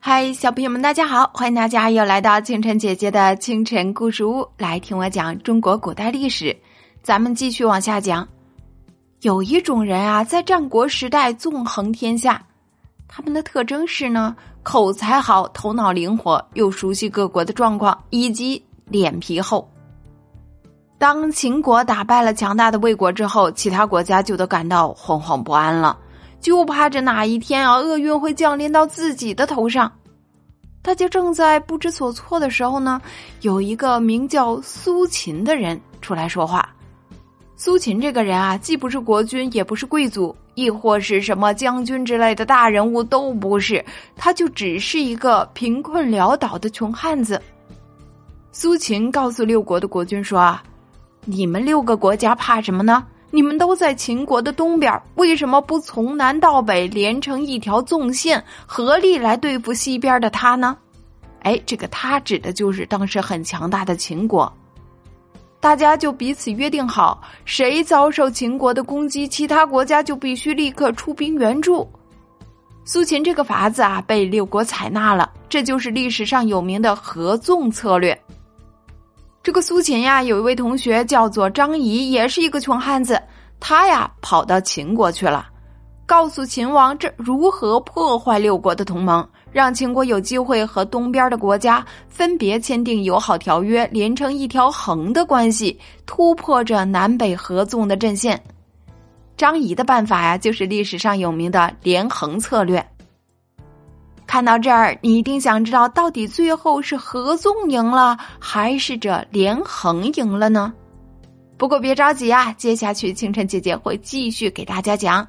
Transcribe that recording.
嗨，小朋友们，大家好！欢迎大家又来到清晨姐姐的清晨故事屋，来听我讲中国古代历史。咱们继续往下讲。有一种人啊，在战国时代纵横天下，他们的特征是呢，口才好，头脑灵活，又熟悉各国的状况，以及脸皮厚。当秦国打败了强大的魏国之后，其他国家就都感到惶惶不安了。就怕着哪一天啊，厄运会降临到自己的头上。大家正在不知所措的时候呢，有一个名叫苏秦的人出来说话。苏秦这个人啊，既不是国君，也不是贵族，亦或是什么将军之类的大人物，都不是。他就只是一个贫困潦倒的穷汉子。苏秦告诉六国的国君说：“啊，你们六个国家怕什么呢？”你们都在秦国的东边，为什么不从南到北连成一条纵线，合力来对付西边的他呢？哎，这个他指的就是当时很强大的秦国。大家就彼此约定好，谁遭受秦国的攻击，其他国家就必须立刻出兵援助。苏秦这个法子啊，被六国采纳了，这就是历史上有名的合纵策略。这个苏秦呀，有一位同学叫做张仪，也是一个穷汉子。他呀跑到秦国去了，告诉秦王这如何破坏六国的同盟，让秦国有机会和东边的国家分别签订友好条约，连成一条横的关系，突破着南北合纵的阵线。张仪的办法呀，就是历史上有名的连横策略。看到这儿，你一定想知道，到底最后是合纵赢了，还是这连横赢了呢？不过别着急啊，接下去清晨姐姐会继续给大家讲。